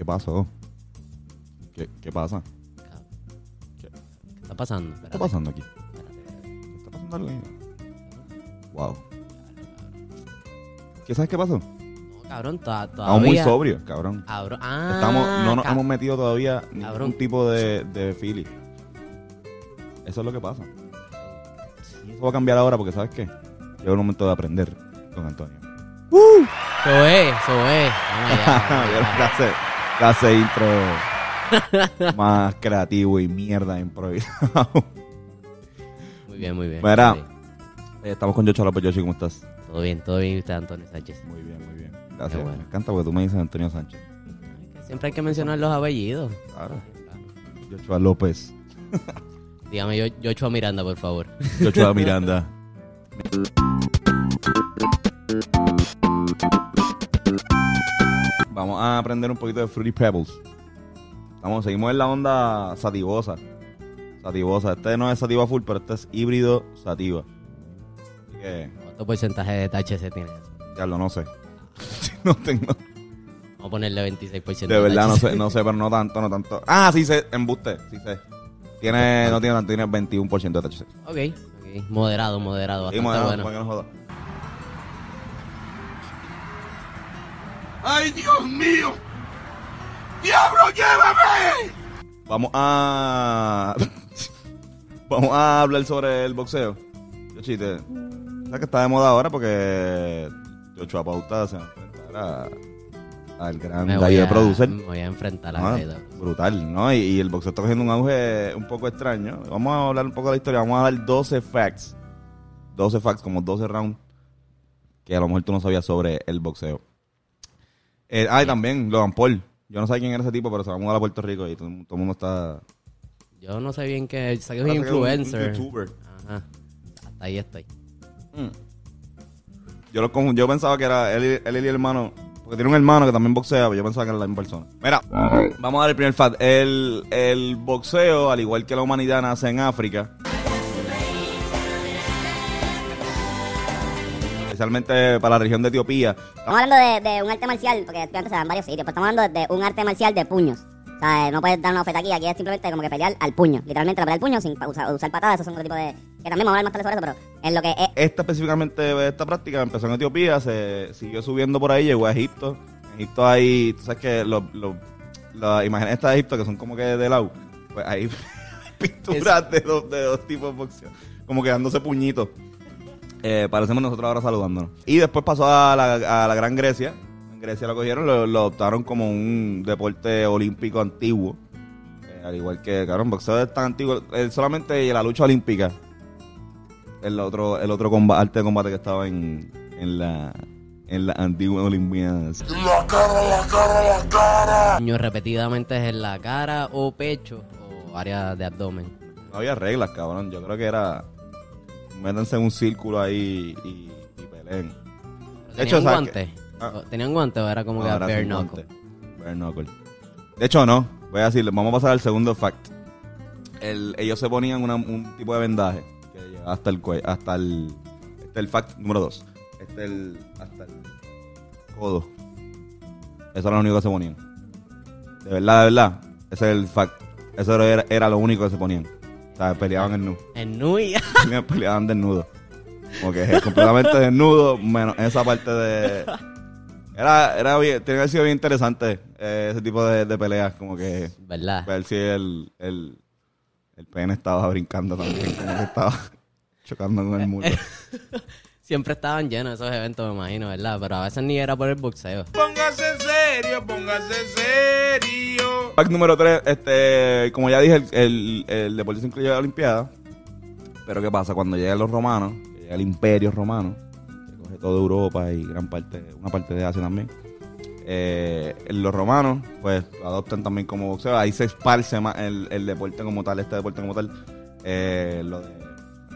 ¿Qué pasó? ¿Qué, qué pasa? ¿Qué está pasando? ¿Qué está pasando aquí? ¿Qué está pasando algo ahí? Wow. ¿Qué sabes qué pasó? No, cabrón, to- todavía. Estamos muy sobrios, cabrón. Ah, Estamos, no nos hemos metido todavía ningún Cabrón. tipo de, de Philly. Eso es lo que pasa. Eso va a cambiar ahora porque, ¿sabes qué? Llega el momento de aprender con Antonio. Eso es, eso es. Vamos allá, clase, clase intro más creativo y mierda improvisado. Muy bien, muy bien. Mira. Muy bien. Eh, Estamos con Yocho López. Yoshi, ¿cómo estás? Todo bien, todo bien. ¿Y usted, Antonio Sánchez? Muy bien, muy bien. Gracias. Bueno. Me encanta porque tú me dices Antonio Sánchez. Siempre hay que mencionar los apellidos. Claro. Yochoa López. Dígame yo, Yochoa Miranda, por favor. Yochoa Miranda. Vamos a aprender un poquito de Fruity Pebbles. Vamos, seguimos en la onda sativosa. Sativosa. Este no es sativa full, pero este es híbrido sativa. Así que, ¿Cuánto porcentaje de THC tiene eso? ya lo no sé. no tengo. Vamos a ponerle 26%. De verdad, no THC. sé, no sé, pero no tanto, no tanto. Ah, sí sé, embuste, sí sé. Tiene, no tiene tanto, tiene 21% de THC. Ok, ok. Moderado, moderado. Sí, Bastante bueno, bueno. para que no joda. ¡Ay, Dios mío! ¡Diablo, llévame! Vamos a. Vamos a hablar sobre el boxeo. Yo chiste. ¿Sabes que está de moda ahora? Porque. Joshua Pauta se va a enfrentar a- al gran Me voy, gallo de a, producer. me voy a enfrentar a Ah, Gallo. brutal, ¿no? Y, y el boxeo está cogiendo un auge un poco extraño. Vamos a hablar un poco de la historia. Vamos a dar 12 facts. 12 facts, como 12 rounds. Que a lo mejor tú no sabías sobre el boxeo. Eh, ah, y también Logan Paul. Yo no sé quién era ese tipo, pero se va a mudar a Puerto Rico y todo, todo el mundo está. Yo no sé bien que... Sé que es un que es un- influencer. un youtuber. Ajá. Hasta ahí estoy. Yo, lo, yo pensaba que era él, él y el hermano. Porque tiene un hermano que también boxea, pero yo pensaba que era la misma persona. Mira, vamos a dar el primer fact. El, el boxeo, al igual que la humanidad, nace en África. Especialmente para la región de Etiopía. Estamos hablando de, de un arte marcial, porque estudiantes se dan varios sitios, pero estamos hablando de un arte marcial de puños. O sea, eh, no puedes dar una oferta aquí, aquí es simplemente como que pelear al puño. Literalmente la pelea al puño sin usar, usar patadas, esos son otro tipo de... Que también vamos a hablar más tarde sobre eso, pero es lo que es... Esta específicamente, esta práctica empezó en Etiopía, se siguió subiendo por ahí, llegó a Egipto. En Egipto hay, tú sabes que los, los, las imágenes estas de Egipto que son como que de lado, pues hay pinturas de dos, de dos tipos de boxeo, como que dándose puñitos. Eh, parecemos nosotros ahora saludándonos. Y después pasó a la, a la Gran Grecia. En Grecia lo cogieron, lo, lo adoptaron como un deporte olímpico antiguo. Eh, al igual que, cabrón, boxeo es tan antiguo. eh, solamente la lucha olímpica el otro, el otro comba- arte de combate que estaba en, en la en la antigua Olimpiadas. ¡La cara, la cara, la cara! Puño repetidamente es en la cara o pecho o área de abdomen. No había reglas, cabrón. Yo creo que era métanse en un círculo ahí y, y peleen. De hecho, ¿Tenían ¿sabes guantes? Ah. ¿O ¿Tenían guantes o era como que Ahora bare knuckle? Bare knuckle. De hecho, no. Voy a decirle, vamos a pasar al segundo fact. El- ellos se ponían una- un tipo de vendaje que llegaba hasta el cuello, hasta el. Este es el fact número dos. Este es el. hasta el codo. Eso era lo único que se ponían. De verdad, de verdad. Ese es el fact. Eso era, era lo único que se ponían. O sea, peleaban en nu. En Nui. peleaban desnudos. Como que es completamente desnudo, menos esa parte de. Era, era bien, tiene que haber sido bien interesante eh, ese tipo de, de peleas, como que ¿Verdad? ver si el, el, el pene estaba brincando también, como que estaba chocando con el muro. Siempre estaban llenos esos eventos, me imagino, ¿verdad? Pero a veces ni era por el boxeo. Póngase serio, póngase serio. Fact número 3, este, como ya dije, el, el, el deporte se incluye la Olimpiada. Pero ¿qué pasa? Cuando llegan los romanos, que llega el imperio romano, que coge toda Europa y gran parte, una parte de Asia también, Eh, los romanos, pues, lo adoptan también como boxeo. Ahí se esparce más el, el deporte como tal, este deporte como tal. Eh, lo de,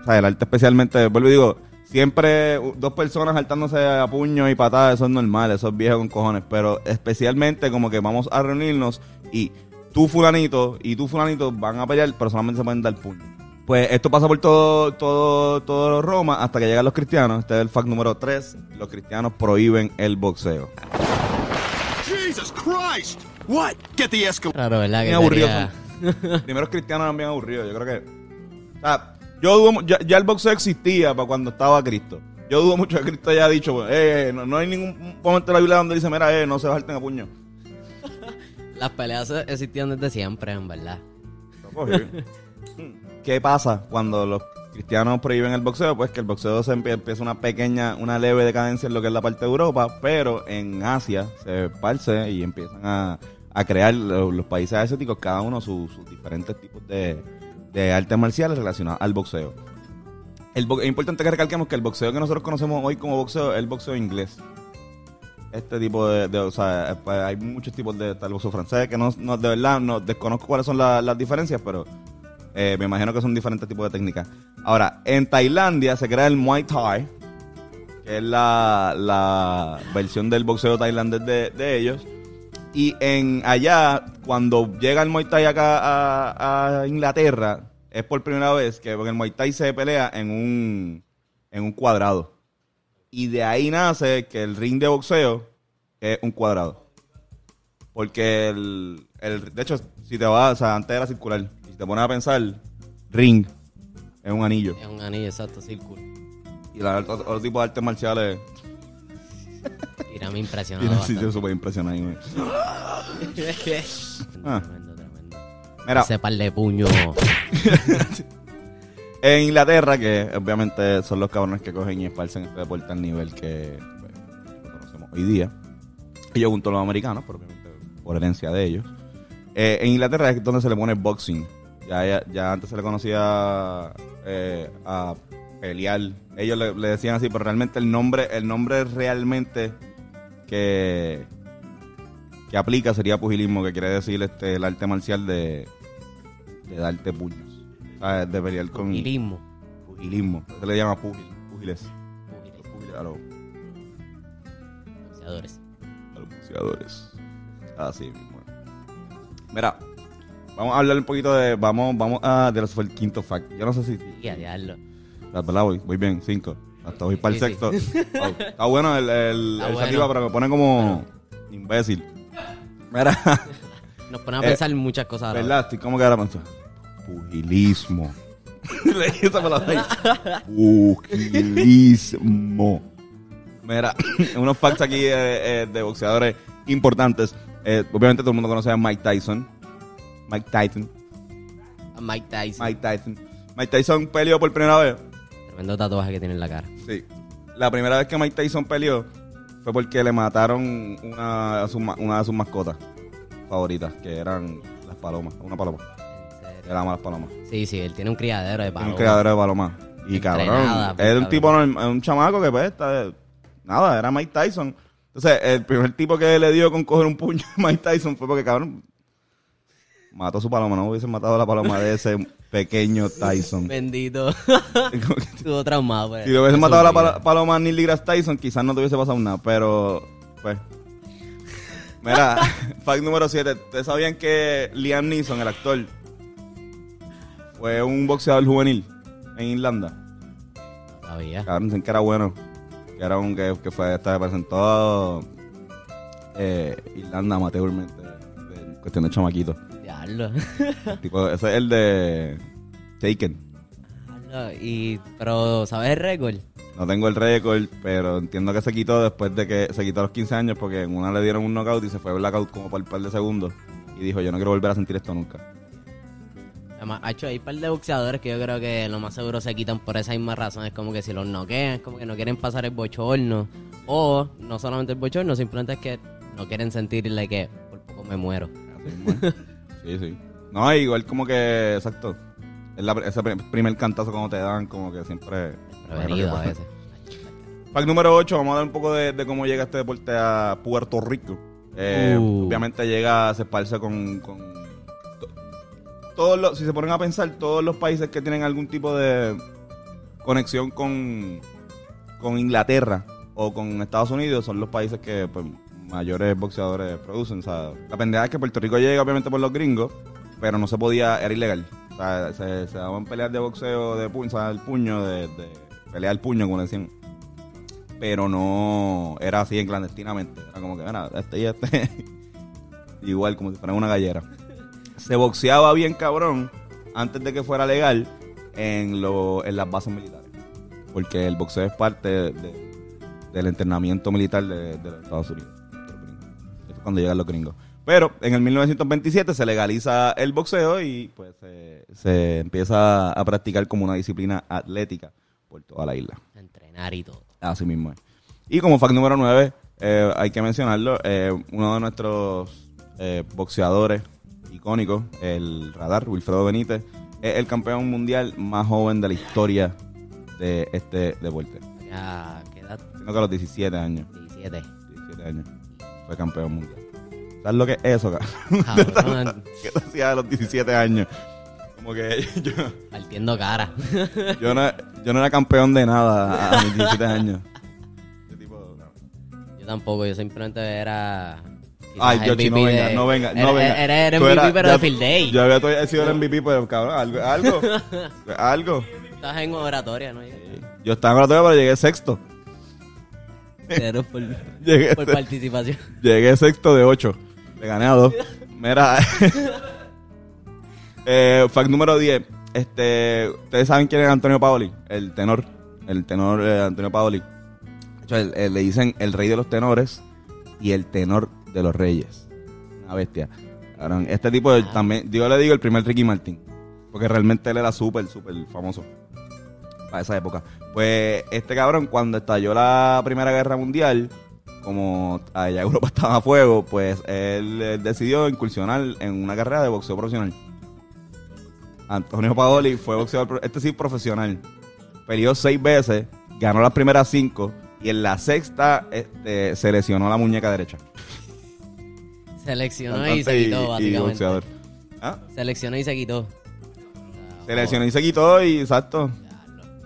o sea, el arte especialmente, vuelvo y digo, siempre dos personas saltándose a puños y patadas, eso es normal, eso es viejo con cojones. Pero especialmente como que vamos a reunirnos y tú fulanito y tú fulanito van a pelear, pero solamente se pueden dar puños. Pues esto pasa por todo, todo, todo Roma hasta que llegan los cristianos. Este es el fact número 3. Los cristianos prohíben el boxeo. Jesus Christ! What? Get the escalator. Claro, ¿verdad? Que. Los primeros cristianos eran bien aburridos. Yo creo que. O sea, yo dudo. Ya, ya el boxeo existía para cuando estaba Cristo. Yo dudo mucho que Cristo haya dicho, pues, eh, no, no hay ningún momento en la Biblia donde dice, mira, eh, no se salten a puño. Las peleas existían desde siempre, en verdad. ¿Qué pasa cuando los cristianos prohíben el boxeo? Pues que el boxeo se empie- empieza una pequeña, una leve decadencia en lo que es la parte de Europa, pero en Asia se esparce y empiezan a, a crear lo- los, países asiáticos, cada uno sus, sus diferentes tipos de, de artes marciales relacionadas al boxeo. Es importante que recalquemos que el boxeo que nosotros conocemos hoy como boxeo es el boxeo inglés. Este tipo de, o sea, pues, hay muchos tipos de, el boxeo francés, que no, no- de verdad no desconozco cuáles son la- las diferencias, pero eh, me imagino que son diferentes tipos de técnicas. Ahora, en Tailandia se crea el Muay Thai, que es la, la versión del boxeo tailandés de ellos. Y en allá, cuando llega el Muay Thai acá a, a Inglaterra, es por primera vez que porque el Muay Thai se pelea en un, en un cuadrado. Y de ahí nace que el ring de boxeo es un cuadrado. Porque el, el- de hecho, si te vas, o sea, antes era circular. Y si te pones a pensar, ring es un anillo. Es un anillo exacto, círculo. Y la, otro, otro tipo de artes marciales Mira, me impresionó. tiene un bastante. sitio súper impresionante. güey. Ah. Tremendo, tremendo. Mira, Ese par de puños. en Inglaterra, que obviamente son los cabrones que cogen y esparcen este deporte al nivel que pues, lo conocemos hoy día. Ellos junto a los americanos, pero obviamente por herencia de ellos. Eh, en Inglaterra es donde se le pone boxing. Ya, ya, ya antes se le conocía eh, a pelear. Ellos le, le decían así, pero realmente el nombre, el nombre realmente que, que aplica sería pugilismo, que quiere decir este el arte marcial de, de darte puños. ¿Sabes? De pelear con Pugilismo. pugilismo. Se le llama pugil, pugiles. Pugiles, pugiles, a los, boxeadores. a los boxeadores. Así mismo. Mira, vamos a hablar un poquito de. Vamos, vamos a. De los fue el quinto fact. Yo no sé si. Y a verdad, voy, voy bien, cinco. Hasta voy para el sexto. Oh, está bueno el, el, Está el bueno. sativa, pero me pone como imbécil. Mira, Nos pone a Eh, pensar muchas cosas ahora. ¿verdad? Estoy como que ahora pensando. Pugilismo. Leí esa palabra ahí. Pugilismo. Mira, unos facts aquí eh, eh, de boxeadores importantes. Eh, obviamente todo el mundo conoce a Mike Tyson. Mike Tyson. Mike Tyson. Mike Tyson. Mike Tyson peleó por primera vez. Tremendo tatuaje que tiene en la cara. Sí. La primera vez que Mike Tyson peleó fue porque le mataron una, de sus ma- una de sus mascotas favoritas, que eran las palomas. Una paloma. Él ama las palomas. Sí, sí, él tiene un criadero de Tiene un palomas. criadero de palomas. Y Entrenada, cabrón, pues, es un cabrón. tipo, norm- un chamaco que pues, está- nada, era Mike Tyson. Entonces, el primer tipo que le dio con coger un puño a Mike Tyson fue porque, cabrón, mató a su paloma. No hubiesen matado a la paloma de ese pequeño Tyson. Bendito. Estuvo traumado. pues. Si le hubiesen Eso matado a la paloma Neil deGrasse Tyson, quizás no te hubiese pasado nada, pero pues. Mira, fact número 7. ¿Ustedes sabían que Liam Neeson, el actor, fue un boxeador juvenil en Irlanda? Sabía. Cabrón, dicen que era bueno. Que era un que, que fue, hasta presentó eh, Irlanda amateurmente, en cuestión de chamaquito. Tipo, ese es el de Taken. Y, pero, ¿sabes el récord? No tengo el récord, pero entiendo que se quitó después de que se quitó a los 15 años porque en una le dieron un knockout y se fue blackout como por un par de segundos. Y dijo, yo no quiero volver a sentir esto nunca. Además, hecho, hay un par de boxeadores que yo creo que lo más seguro se quitan por esa misma razón. Es como que si los noquean, es como que no quieren pasar el bochorno. O no solamente el bochorno, simplemente es que no quieren sentirle que por poco me muero. Sí, sí. No, igual como que, exacto. Es la- ese pri- primer cantazo como te dan, como que siempre... Prevenido a veces. Fact número 8, vamos a hablar un poco de, de cómo llega este deporte a Puerto Rico. Eh, Uh. Obviamente llega, se esparce con... con to- todos los, si se ponen a pensar, todos los países que tienen algún tipo de conexión con, con Inglaterra o con Estados Unidos son los países que pues, mayores boxeadores producen. La pendeja es que Puerto Rico llega obviamente por los gringos, pero no se podía, era ilegal. O sea, se, daban peleas de boxeo de puño, o puño, de, de pelea al puño, como decían. Pero no era así en clandestinamente. Era como que, mira, este y este. Igual, como si fuera una gallera. Se boxeaba bien cabrón antes de que fuera legal en, lo, en las bases militares. Porque el boxeo es parte de- del entrenamiento militar de, de los Estados Unidos. Cuando llegan los gringos. Pero en el 1927 se legaliza el boxeo y pues se, se empieza a practicar como una disciplina atlética por toda la isla. Entrenar y todo. Así mismo es. Y como fact número 9, hay que mencionarlo, eh, uno de nuestros eh, boxeadores icónicos, el Radar, Wilfredo Benítez, es el campeón mundial más joven de la historia de este deporte. Ya, ¿qué edad? Sino que a los 17 años. 17. 17 años. Fue campeón mundial. ¿Sabes lo que es eso, cabrón? Cabrón, ¿Qué te hacía a los 17 años? Como que yo, partiendo cara. yo, no, yo no era campeón de nada a, mis 17 años. Ese tipo, no. Yo tampoco, yo simplemente era. Ay, Yoshi, no venga, de- no venga, no Era- venga. Era, era MVP, eras- pero ya de Field Day. Yo había sido el MVP, pero cabrón, algo, algo, algo. Estás en oratoria, ¿no? Yo estaba en tele, pero llegué sexto. Cero por, Llegué, por participación. llegué sexto de ocho. Le gané a dos. Mira. eh, fact número 10. Este, ¿Ustedes saben quién es Antonio Paoli? El tenor. El tenor eh, Antonio Paoli. De hecho, el- el- le dicen el rey de los tenores y el tenor de los reyes. Una bestia. Cabrón, este tipo de- también, yo le digo el primer Ricky Martin. Porque realmente él era súper, súper famoso. Para esa época. Pues este cabrón, cuando estalló la Primera Guerra Mundial, como allá Europa estaba a fuego, pues él, decidió incursionar en una carrera de boxeo profesional. Antonio Paoli fue boxeador, este sí profesional. Peleó seis veces, ganó las primeras cinco y en la sexta este, se lesionó la muñeca derecha. Seleccionó y Cantante se quitó, y básicamente. boxeador. ¿Ah? Seleccionó y se quitó. Se lesionó y se quitó y exacto.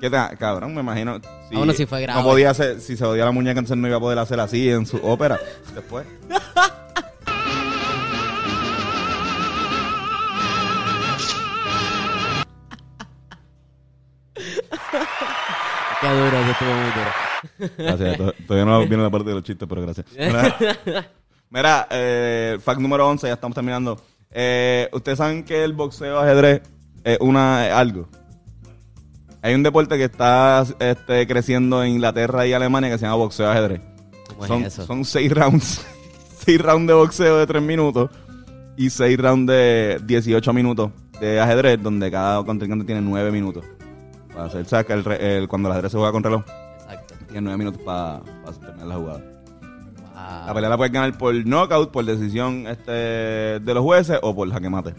¿Qué tal? Cabrón, me imagino. Ah, bueno, si fue grave. No podía hacer, si se odiaba la muñeca, entonces no iba a poder hacer así en su ópera después. Qué duro, eso estuvo muy duro. Gracias. to- Todavía no viene la parte de los chistes, pero gracias. Mira, mira, eh, fact número 11, ya estamos terminando. Eh, Ustedes saben que el boxeo ajedrez es una, es algo. Hay un deporte que está este, creciendo en Inglaterra y Alemania que se llama boxeo ajedrez. ¿Cómo es son, eso? son seis rounds. seis rounds de boxeo de tres minutos y seis rounds de 18 minutos de ajedrez, donde cada contrincante tiene nueve minutos. Para hacer, ¿sabes? Que el re- el- cuando el ajedrez se juega con reloj, Exacto. tiene nueve minutos para terminar la jugada. Wow. La pelea la puedes ganar por knockout, por decisión este, de los jueces o por jaque mate.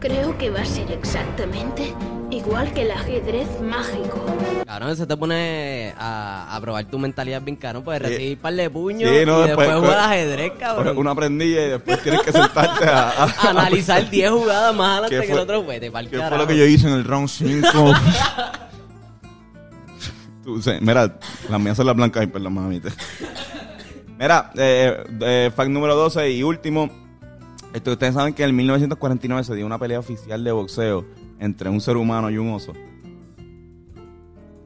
Creo que va a ser exactamente igual que el ajedrez mágico. Cabrón, se te pone a, a probar tu mentalidad bien caro. Puedes Sí. recibir par de puños Sí, no, y después, después- jugar después- ajedrez, cabrón. Una prendilla y después tienes que sentarte a, a- Analizar 10 jugadas más adelante ¿Qué que fue- el otro juez. Te pa'l ¿Qué fue carajo. lo que yo hice en el round 5? Tú, sí, mira, las mías son las blancas y pues las mami. Mira, eh, eh, fact número 12 y último. Esto, ustedes saben que en 1949 se dio una pelea oficial de boxeo entre un ser humano y un oso.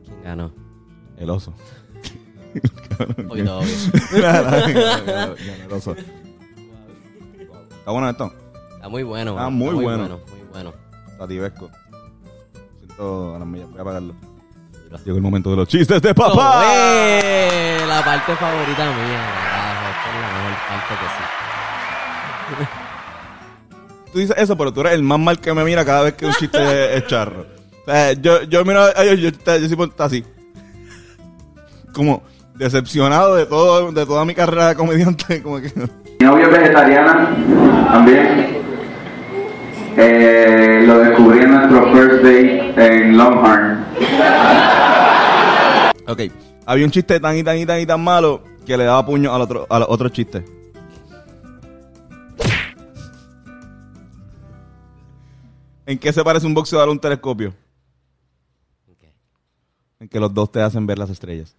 ¿Quién ganó? El oso. Obvio. El oso. ¿Está bueno esto? Está muy bueno. Está bro. muy bueno. Muy bueno. Sativesco. Siento a las millas, voy a apagarlo. Llegó el momento de los chistes de papá. ¡Papá! eh, La parte favorita mía. Esta es la mejor parte que sí. Tú dices eso, pero tú eres el más mal que me mira cada vez que un chiste es charro. O sea, yo, yo miro a ellos, yo, yo, yo, estar así. Como decepcionado de todo, de toda mi carrera de comediante. Como que. Mi novia es vegetariana también. Eh, lo descubrí en nuestro first date en Longhorn. Ok. Había un chiste tan y tan y tan y tan malo que le daba puño al otro, al otro chiste. ¿En qué se parece un boxeador a un telescopio? En que los dos te hacen ver las estrellas.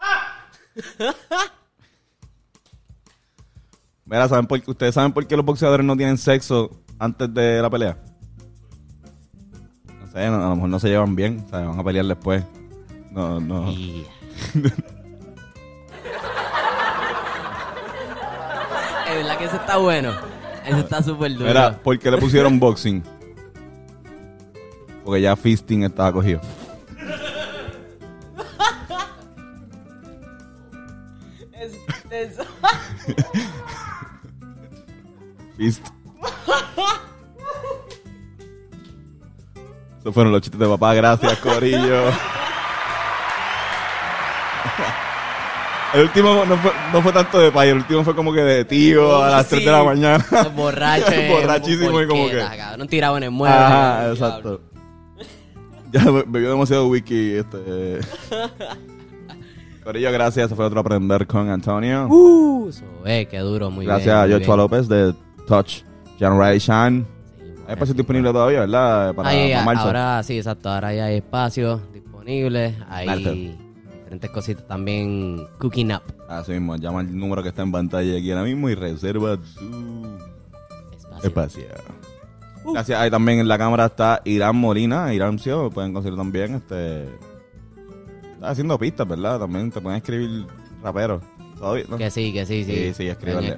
Mira, ¿saben por qué- ¿ustedes saben por qué los boxeadores no tienen sexo antes de la pelea? No sé, a lo mejor no se llevan bien, o sea, van a pelear después. No, no. Y- Es verdad que eso está bueno. Eso está súper duro. Mira, ¿por qué le pusieron boxing? Porque ya fisting estaba cogido. Eso- Fist. Esos fueron los chistes de papá. Gracias, Corillo. El último no fue, no fue tanto de payo, el último fue como que de tío a las 3 de la Sí. mañana. Borracho. Borrachísimo y como que. cabrón, tirado en el mueble. Ajá, cabrón, exacto. Ya be- bebió demasiado wiki. Este. Corillo, gracias. Ese fue otro aprender con Antonio. Uh, eso, eh, qué duro, muy gracias bien. a muy Joshua. López de Touch Generation. Sí, Hay espacio disponible todavía, ¿verdad? Para, Ahí, para marzo. ahora sí, exacto. Ahora ya hay espacio disponible. Marzo. Diferentes cositas también cooking up. Así mismo, llama el número que está en pantalla aquí ahora mismo y reserva tu Espacio. espacio. Gracias. Ahí también en la cámara está Irán Molina, Irancio, lo pueden conseguir también. Este, está haciendo pistas, ¿verdad? También te pueden escribir raperos. Todavía, ¿no? Que sí, que sí, sí. Sí, sí, escribirle.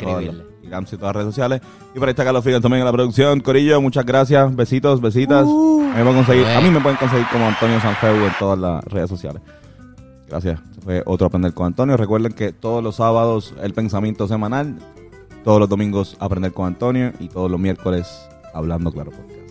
Irancio en todas las redes sociales. Y por ahí está Carlos Figan también en la producción. Corillo, muchas gracias. Besitos, besitas. Uh. a, mí me pueden conseguir, a mí me pueden conseguir como Antonio Sanfeu en todas las redes sociales. Gracias. Fue otro Aprender con Antonio. Recuerden que todos los sábados el pensamiento semanal, todos los domingos Aprender con Antonio y todos los miércoles Hablando Claro Podcast.